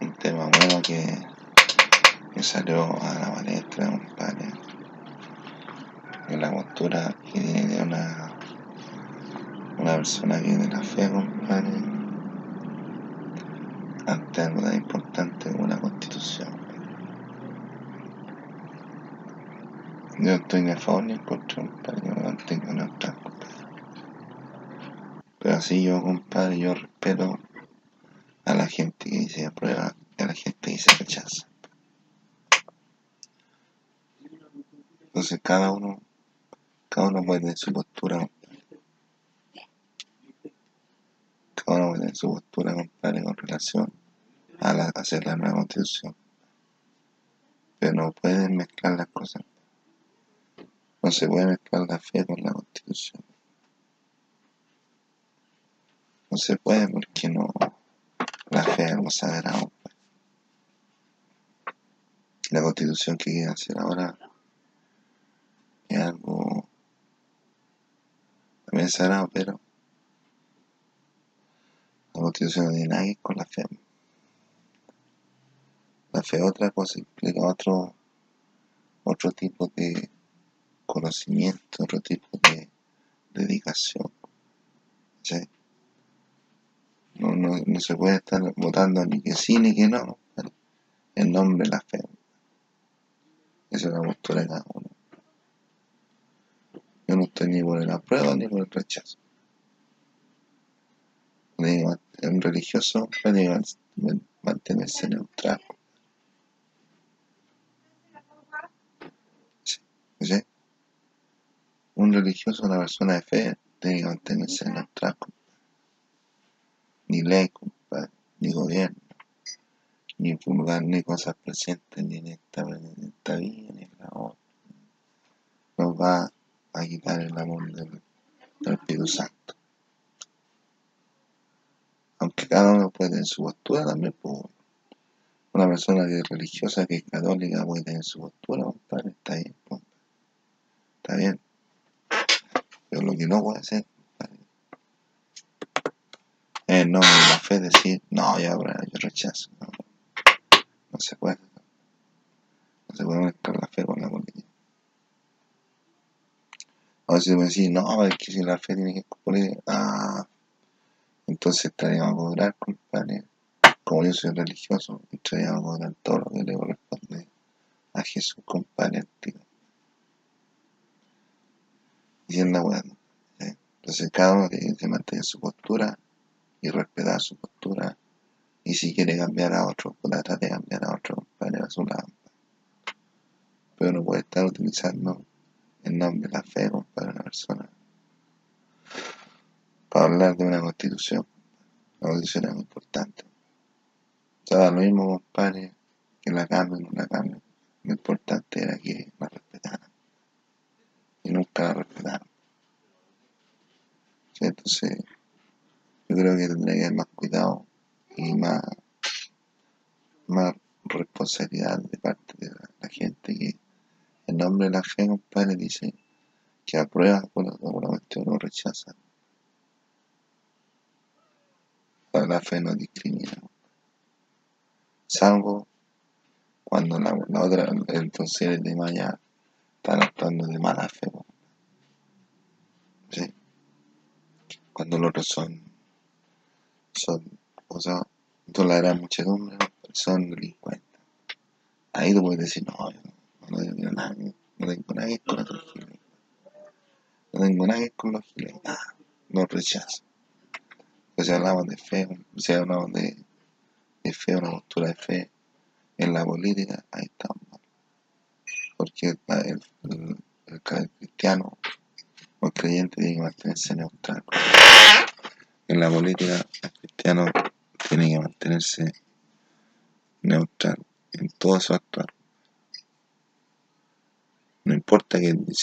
un tema bueno que, que salió a la palestra, compadre. En la cultura que viene de una, una persona que tiene la fe, compadre, ante algo tan importante como una constitución. Yo no estoy ni a favor ni en contra, compadre, yo me mantengo neutral, compadre. Pero así yo, compadre, yo respeto a la gente que dice aprueba y a la gente que dice rechaza. Entonces cada uno, cada uno puede tener su postura. Cada uno puede tener su postura, compadre, con relación a, la, a hacer la nueva constitución. Pero no pueden mezclar las cosas. No se puede mezclar la fe con la constitución. No se puede porque no, la fe sagrado. La constitución que quieren hacer ahora es algo también sagrado, pero la constitución no tiene nada con la fe. La fe otra cosa, implica otro, otro tipo de conocimiento, otro tipo de dedicación. ¿sí? No, se puede estar votando ni que sí ni que no, en nombre de la fe. Esa es la postura de cada uno. Yo no estoy ni por el apruebo ni por el rechazo. Un religioso puede mantenerse neutral. ¿Sí? Un religioso, una persona de fe, tiene que mantenerse neutral. Ni ley, compadre, ni gobierno, ni pulgar, ni cosas presentes, ni en esta, en esta vida, ni en la otra. Nos va a quitar el amor del, del Espíritu Santo. Aunque cada uno puede tener su postura también, pues, una persona que es religiosa, que es católica, puede tener su postura, compadre, está bien, compadre. Está bien. Pero lo que no puede hacer, en nombre la fe decir, no, yo, yo rechazo. No, se puede. No se puede mezclar la fe con la política. A veces me decís, no, es que si la fe tiene que política, ah, entonces estaríamos a cobrar, compadre. Como yo soy religioso, estaríamos a cobrar todo lo que le corresponde a Jesús, compadre, antiguo. Y es la ¿no? ¿Sí? Entonces cada uno tiene que mantener su postura y respetar su postura. Y si quiere cambiar a otro, pues tratar de cambiar a otro, compadre, a su lado. Pero no puede estar utilizando el nombre de la fe, compadre, una persona para hablar de una constitución. La constitución es importante. O sea, lo mismo, compadre, que la cambien o no la cambien. Lo importante era que la respetaran. Y nunca la respetaron. Entonces, creo que tendría haber más cuidado y más, más responsabilidad de parte de la, gente que en nombre de la fe, compadre, dice que aprueba por alguna cuestión o rechaza. La fe no discrimina. Salvo cuando la, otra, entonces el demás ya están actuando de mala fe. ¿Sí? Cuando los otros son, son, o sea, toda la gran muchedumbre son delincuentes. Ahí tú puedes decir, no, yo no, no tengo nada, no tengo nada con los giles. No tengo nada con los giles. Ah, no rechazo. Si hablamos de fe, si hablamos de, de fe, una postura de fe en la política, ahí estamos. Porque el, el, el, el cristiano o el creyente tiene que mantenerse neutral. En la política, cristiano tiene que mantenerse neutral en todo su actuar. No importa que